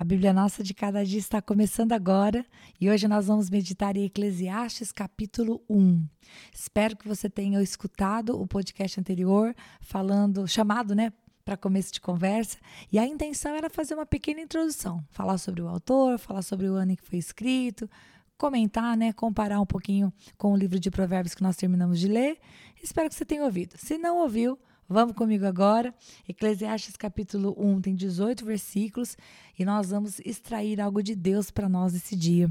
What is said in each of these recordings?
A Bíblia Nossa de Cada Dia está começando agora e hoje nós vamos meditar em Eclesiastes capítulo 1. Espero que você tenha escutado o podcast anterior falando, chamado, né, para começo de conversa, e a intenção era fazer uma pequena introdução, falar sobre o autor, falar sobre o ano em que foi escrito, comentar, né, comparar um pouquinho com o livro de Provérbios que nós terminamos de ler. Espero que você tenha ouvido. Se não ouviu, Vamos comigo agora. Eclesiastes capítulo 1 tem 18 versículos e nós vamos extrair algo de Deus para nós esse dia.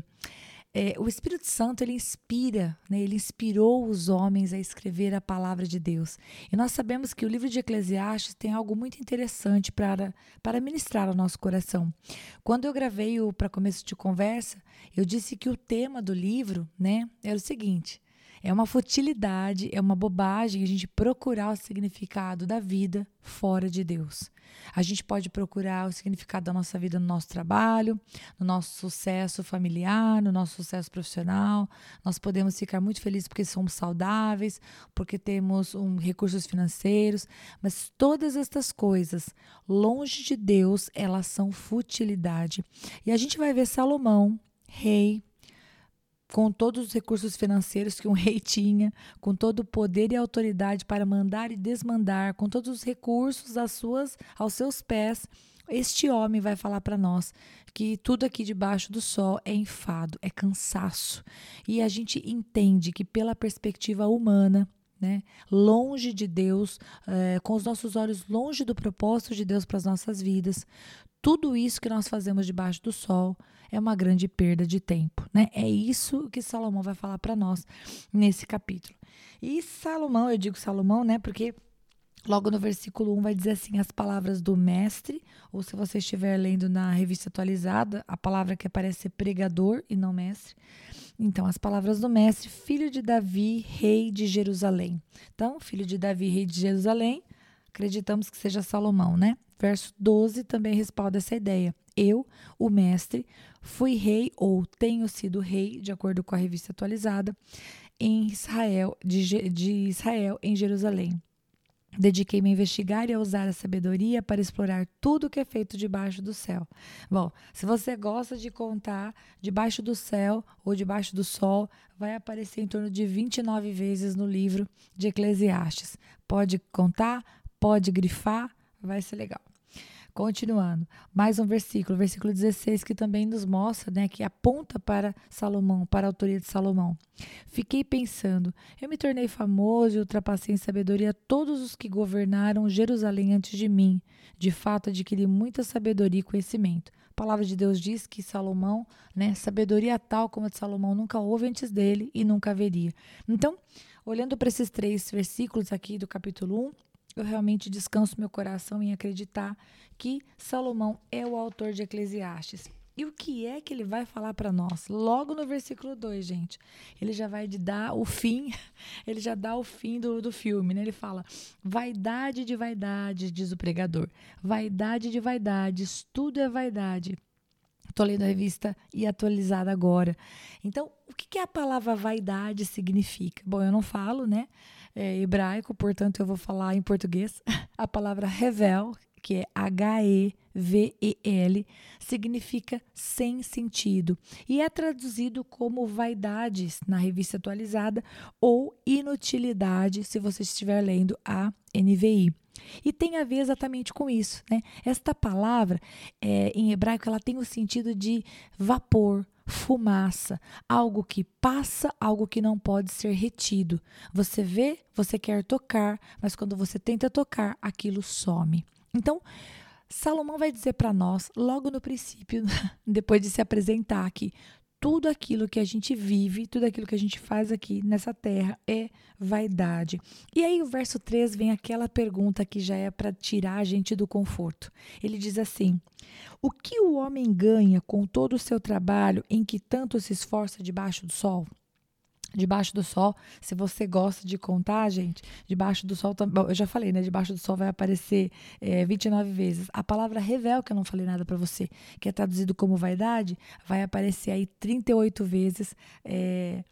É, o Espírito Santo ele inspira, né? ele inspirou os homens a escrever a palavra de Deus. E nós sabemos que o livro de Eclesiastes tem algo muito interessante para, para ministrar ao nosso coração. Quando eu gravei o para começo de conversa, eu disse que o tema do livro né, era o seguinte: é uma futilidade, é uma bobagem a gente procurar o significado da vida fora de Deus. A gente pode procurar o significado da nossa vida no nosso trabalho, no nosso sucesso familiar, no nosso sucesso profissional. Nós podemos ficar muito felizes porque somos saudáveis, porque temos um, recursos financeiros, mas todas estas coisas, longe de Deus, elas são futilidade. E a gente vai ver Salomão, rei, com todos os recursos financeiros que um rei tinha, com todo o poder e autoridade para mandar e desmandar, com todos os recursos às suas, aos seus pés, este homem vai falar para nós que tudo aqui debaixo do sol é enfado, é cansaço. E a gente entende que, pela perspectiva humana, né, longe de Deus, é, com os nossos olhos longe do propósito de Deus para as nossas vidas, tudo isso que nós fazemos debaixo do sol é uma grande perda de tempo, né? É isso que Salomão vai falar para nós nesse capítulo. E Salomão, eu digo Salomão, né? Porque logo no versículo 1 vai dizer assim: as palavras do mestre, ou se você estiver lendo na revista atualizada, a palavra que aparece é pregador e não mestre. Então, as palavras do mestre, filho de Davi, rei de Jerusalém. Então, filho de Davi, rei de Jerusalém, acreditamos que seja Salomão, né? Verso 12 também respalda essa ideia. Eu, o mestre, fui rei ou tenho sido rei, de acordo com a revista atualizada, em Israel, de, de Israel, em Jerusalém. Dediquei-me a investigar e a usar a sabedoria para explorar tudo o que é feito debaixo do céu. Bom, se você gosta de contar debaixo do céu ou debaixo do sol, vai aparecer em torno de 29 vezes no livro de Eclesiastes. Pode contar, pode grifar, vai ser legal. Continuando, mais um versículo, versículo 16, que também nos mostra, né, que aponta para Salomão, para a autoria de Salomão. Fiquei pensando, eu me tornei famoso e ultrapassei em sabedoria todos os que governaram Jerusalém antes de mim. De fato, adquiri muita sabedoria e conhecimento. A palavra de Deus diz que Salomão, né, sabedoria tal como a de Salomão nunca houve antes dele e nunca haveria. Então, olhando para esses três versículos aqui do capítulo 1, eu realmente descanso meu coração em acreditar que Salomão é o autor de Eclesiastes. E o que é que ele vai falar para nós? Logo no versículo 2, gente. Ele já vai dar o fim, ele já dá o fim do, do filme, né? Ele fala: vaidade de vaidade, diz o pregador. Vaidade de vaidades, tudo é vaidade. Estou lendo a revista e atualizada agora. Então, o que, que a palavra vaidade significa? Bom, eu não falo, né? É hebraico, portanto, eu vou falar em português. A palavra revel, que é H-E-V-E-L, significa sem sentido e é traduzido como vaidades na revista atualizada ou inutilidade, se você estiver lendo a NVI. E tem a ver exatamente com isso, né? Esta palavra, é, em hebraico, ela tem o sentido de vapor, fumaça, algo que passa, algo que não pode ser retido. Você vê, você quer tocar, mas quando você tenta tocar, aquilo some. Então, Salomão vai dizer para nós, logo no princípio, depois de se apresentar aqui, tudo aquilo que a gente vive, tudo aquilo que a gente faz aqui nessa terra é vaidade. E aí o verso 3 vem aquela pergunta que já é para tirar a gente do conforto. Ele diz assim: O que o homem ganha com todo o seu trabalho em que tanto se esforça debaixo do sol? Debaixo do sol, se você gosta de contar, gente, debaixo do sol, eu já falei, né? Debaixo do sol vai aparecer é, 29 vezes. A palavra revel, que eu não falei nada para você, que é traduzido como vaidade, vai aparecer aí 38 vezes é,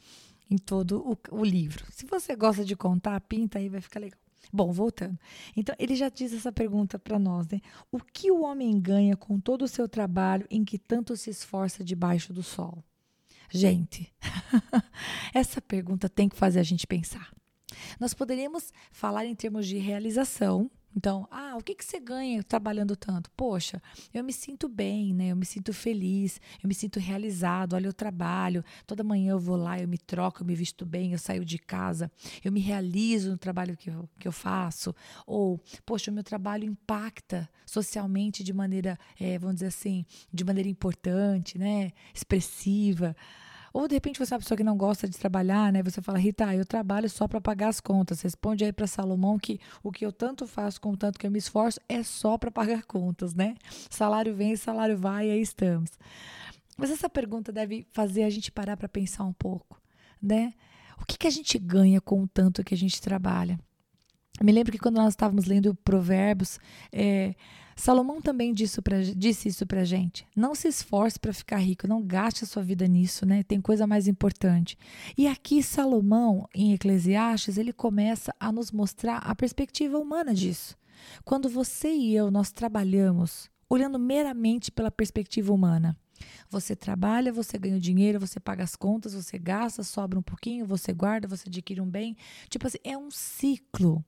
em todo o, o livro. Se você gosta de contar, pinta aí, vai ficar legal. Bom, voltando. Então, ele já diz essa pergunta para nós, né? O que o homem ganha com todo o seu trabalho em que tanto se esforça debaixo do sol? Gente, essa pergunta tem que fazer a gente pensar. Nós poderíamos falar em termos de realização, então, ah, o que, que você ganha trabalhando tanto? Poxa, eu me sinto bem, né? Eu me sinto feliz, eu me sinto realizado. Olha, eu trabalho, toda manhã eu vou lá, eu me troco, eu me visto bem, eu saio de casa, eu me realizo no trabalho que eu, que eu faço. Ou, poxa, o meu trabalho impacta socialmente de maneira, é, vamos dizer assim, de maneira importante, né? Expressiva. Ou de repente você é uma pessoa que não gosta de trabalhar, né? Você fala, Rita, eu trabalho só para pagar as contas. Responde aí para Salomão que o que eu tanto faço com o tanto que eu me esforço é só para pagar contas, né? Salário vem, salário vai, aí estamos. Mas essa pergunta deve fazer a gente parar para pensar um pouco, né? O que, que a gente ganha com o tanto que a gente trabalha? Me lembro que quando nós estávamos lendo Provérbios, é, Salomão também disse, pra, disse isso para gente. Não se esforce para ficar rico, não gaste a sua vida nisso, né? Tem coisa mais importante. E aqui Salomão, em Eclesiastes, ele começa a nos mostrar a perspectiva humana disso. Quando você e eu nós trabalhamos olhando meramente pela perspectiva humana, você trabalha, você ganha dinheiro, você paga as contas, você gasta, sobra um pouquinho, você guarda, você adquire um bem. Tipo assim, é um ciclo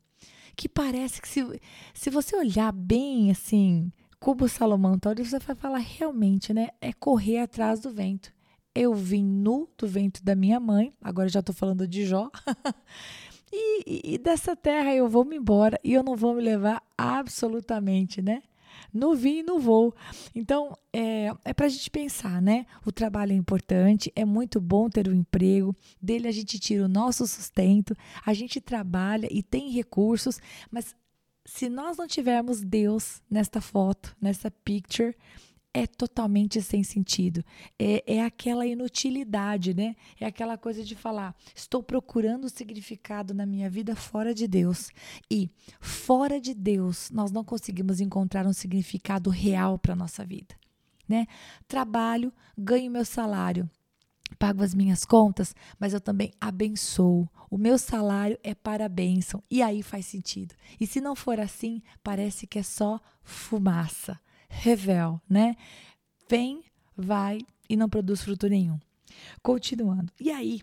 que parece que se, se você olhar bem assim, como Salomão tá você vai falar realmente, né? É correr atrás do vento. Eu vim nu do vento da minha mãe, agora já estou falando de Jó. e, e dessa terra eu vou me embora e eu não vou me levar absolutamente, né? No vim e no voo. Então, é, é para a gente pensar, né? O trabalho é importante, é muito bom ter um emprego, dele a gente tira o nosso sustento, a gente trabalha e tem recursos, mas se nós não tivermos Deus nesta foto, nessa picture, é totalmente sem sentido. É, é aquela inutilidade, né? É aquela coisa de falar: estou procurando significado na minha vida fora de Deus. E fora de Deus, nós não conseguimos encontrar um significado real para a nossa vida. Né? Trabalho, ganho meu salário, pago as minhas contas, mas eu também abençoo. O meu salário é para a bênção. E aí faz sentido. E se não for assim, parece que é só fumaça revel, né? Vem, vai e não produz fruto nenhum. Continuando. E aí,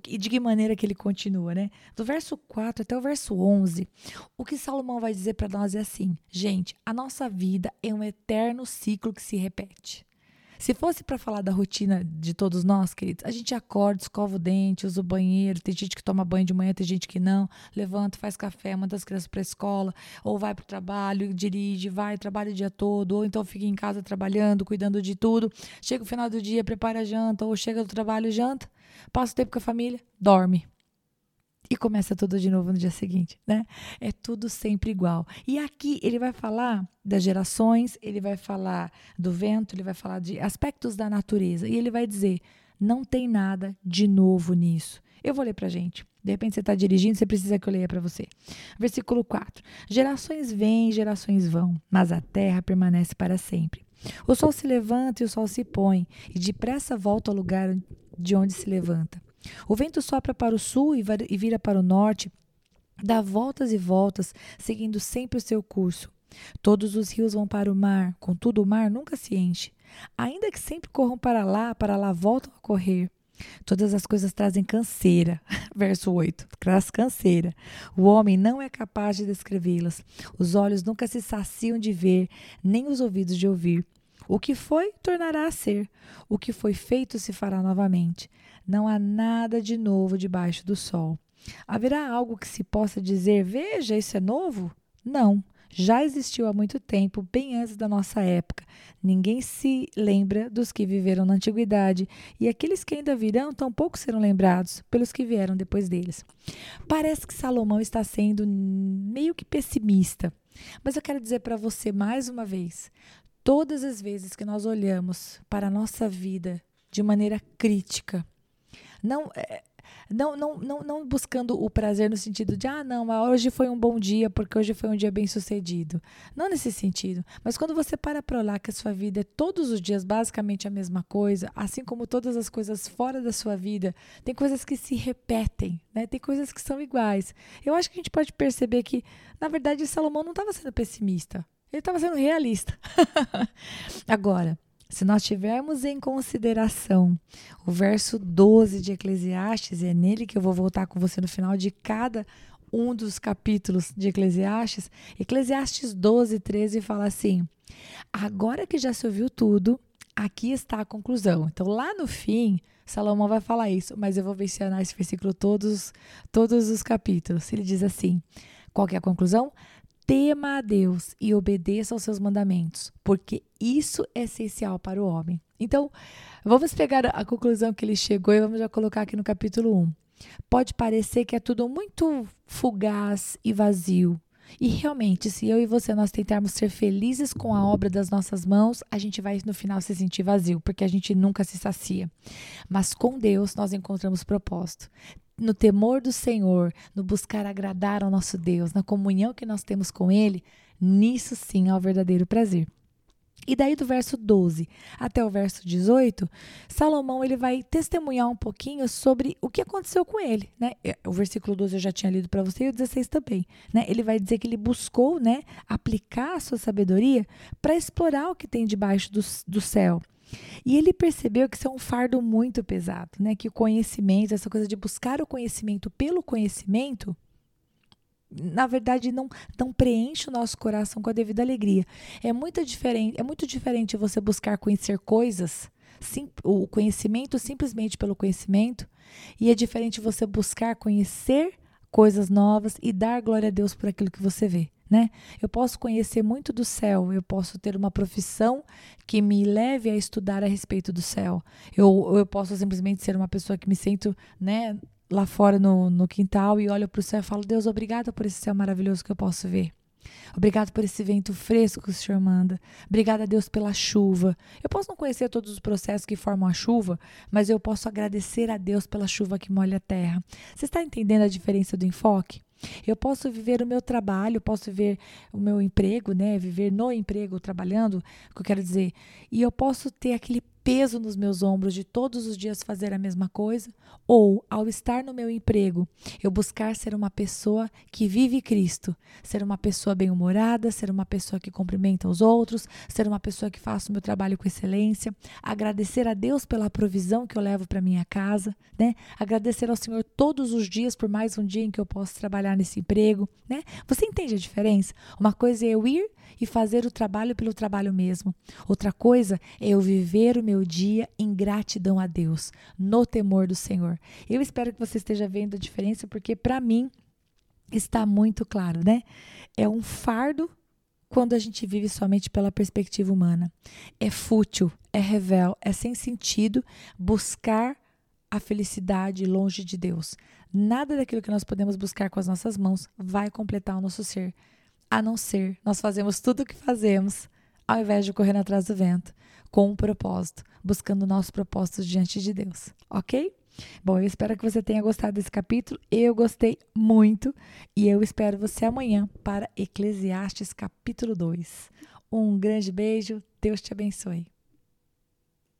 de que maneira que ele continua, né? Do verso 4 até o verso 11, o que Salomão vai dizer para nós é assim: gente, a nossa vida é um eterno ciclo que se repete. Se fosse para falar da rotina de todos nós, queridos, a gente acorda, escova o dente, usa o banheiro, tem gente que toma banho de manhã, tem gente que não, levanta, faz café, manda as crianças para a escola, ou vai para o trabalho, dirige, vai, trabalha o dia todo, ou então fica em casa trabalhando, cuidando de tudo. Chega o final do dia, prepara a janta, ou chega do trabalho, janta, passa o tempo com a família, dorme e começa tudo de novo no dia seguinte, né? É tudo sempre igual. E aqui ele vai falar das gerações, ele vai falar do vento, ele vai falar de aspectos da natureza e ele vai dizer: não tem nada de novo nisso. Eu vou ler para gente. De repente você está dirigindo, você precisa que eu leia para você. Versículo 4: Gerações vêm, gerações vão, mas a terra permanece para sempre. O sol se levanta e o sol se põe, e depressa volta ao lugar de onde se levanta. O vento sopra para o sul e vira para o norte, dá voltas e voltas, seguindo sempre o seu curso. Todos os rios vão para o mar, contudo o mar nunca se enche. Ainda que sempre corram para lá, para lá voltam a correr. Todas as coisas trazem canseira. Verso 8. Traz canseira. O homem não é capaz de descrevê-las. Os olhos nunca se saciam de ver, nem os ouvidos de ouvir. O que foi, tornará a ser. O que foi feito se fará novamente. Não há nada de novo debaixo do sol. Haverá algo que se possa dizer, veja, isso é novo? Não, já existiu há muito tempo, bem antes da nossa época. Ninguém se lembra dos que viveram na antiguidade, e aqueles que ainda virão tampouco serão lembrados pelos que vieram depois deles. Parece que Salomão está sendo meio que pessimista, mas eu quero dizer para você mais uma vez: todas as vezes que nós olhamos para a nossa vida de maneira crítica, não, é, não, não, não, não buscando o prazer no sentido de, ah, não, hoje foi um bom dia porque hoje foi um dia bem sucedido. Não nesse sentido. Mas quando você para para olhar que a sua vida é todos os dias basicamente a mesma coisa, assim como todas as coisas fora da sua vida, tem coisas que se repetem, né? Tem coisas que são iguais. Eu acho que a gente pode perceber que, na verdade, Salomão não estava sendo pessimista. Ele estava sendo realista. Agora, se nós tivermos em consideração o verso 12 de Eclesiastes, e é nele que eu vou voltar com você no final de cada um dos capítulos de Eclesiastes, Eclesiastes 12, 13 fala assim: Agora que já se ouviu tudo, aqui está a conclusão. Então, lá no fim, Salomão vai falar isso, mas eu vou mencionar esse versículo todos, todos os capítulos. Ele diz assim: qual é a conclusão? Tema a Deus e obedeça aos seus mandamentos, porque isso é essencial para o homem. Então, vamos pegar a conclusão que ele chegou e vamos já colocar aqui no capítulo 1. Pode parecer que é tudo muito fugaz e vazio. E realmente, se eu e você nós tentarmos ser felizes com a obra das nossas mãos, a gente vai no final se sentir vazio, porque a gente nunca se sacia. Mas com Deus nós encontramos propósito no temor do Senhor, no buscar agradar ao nosso Deus, na comunhão que nós temos com Ele, nisso sim há o verdadeiro prazer. E daí do verso 12 até o verso 18, Salomão ele vai testemunhar um pouquinho sobre o que aconteceu com ele, né? É, o versículo 12 eu já tinha lido para você e o 16 também, né? Ele vai dizer que ele buscou, né, aplicar a sua sabedoria para explorar o que tem debaixo do, do céu. E ele percebeu que isso é um fardo muito pesado, né? Que o conhecimento, essa coisa de buscar o conhecimento pelo conhecimento, na verdade não, não preenche o nosso coração com a devida alegria. É muito diferente, é muito diferente você buscar conhecer coisas, sim, o conhecimento simplesmente pelo conhecimento, e é diferente você buscar conhecer coisas novas e dar glória a Deus por aquilo que você vê né? Eu posso conhecer muito do céu, eu posso ter uma profissão que me leve a estudar a respeito do céu. Eu, eu posso simplesmente ser uma pessoa que me sinto, né, lá fora no, no quintal e olho para o céu e falo: Deus, obrigada por esse céu maravilhoso que eu posso ver. Obrigado por esse vento fresco que o Senhor manda. Obrigada a Deus pela chuva. Eu posso não conhecer todos os processos que formam a chuva, mas eu posso agradecer a Deus pela chuva que molha a terra. Você está entendendo a diferença do enfoque? Eu posso viver o meu trabalho, posso viver o meu emprego, né? Viver no emprego, trabalhando, o que eu quero dizer. E eu posso ter aquele peso nos meus ombros de todos os dias fazer a mesma coisa, ou ao estar no meu emprego, eu buscar ser uma pessoa que vive Cristo, ser uma pessoa bem-humorada, ser uma pessoa que cumprimenta os outros, ser uma pessoa que faça o meu trabalho com excelência, agradecer a Deus pela provisão que eu levo para minha casa, né? Agradecer ao Senhor todos os dias por mais um dia em que eu posso trabalhar nesse emprego, né? Você entende a diferença? Uma coisa é eu ir e fazer o trabalho pelo trabalho mesmo. Outra coisa é eu viver o meu dia em gratidão a Deus, no temor do Senhor. Eu espero que você esteja vendo a diferença, porque para mim está muito claro, né? É um fardo quando a gente vive somente pela perspectiva humana. É fútil, é revel, é sem sentido buscar a felicidade longe de Deus. Nada daquilo que nós podemos buscar com as nossas mãos vai completar o nosso ser a não ser nós fazemos tudo o que fazemos ao invés de correr atrás do vento, com um propósito, buscando nossos propósitos diante de Deus, ok? Bom, eu espero que você tenha gostado desse capítulo. Eu gostei muito e eu espero você amanhã para Eclesiastes capítulo 2. Um grande beijo, Deus te abençoe.